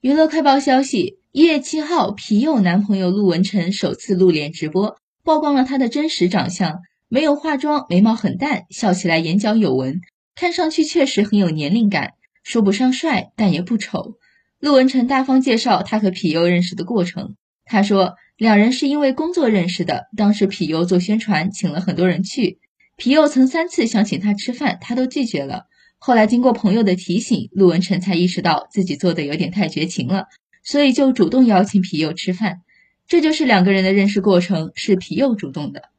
娱乐快报消息：一月七号，皮佑男朋友陆文晨首次露脸直播，曝光了他的真实长相，没有化妆，眉毛很淡，笑起来眼角有纹，看上去确实很有年龄感，说不上帅，但也不丑。陆文晨大方介绍他和皮佑认识的过程，他说两人是因为工作认识的，当时皮佑做宣传，请了很多人去，皮佑曾三次想请他吃饭，他都拒绝了。后来经过朋友的提醒，陆文成才意识到自己做的有点太绝情了，所以就主动邀请皮佑吃饭。这就是两个人的认识过程，是皮佑主动的。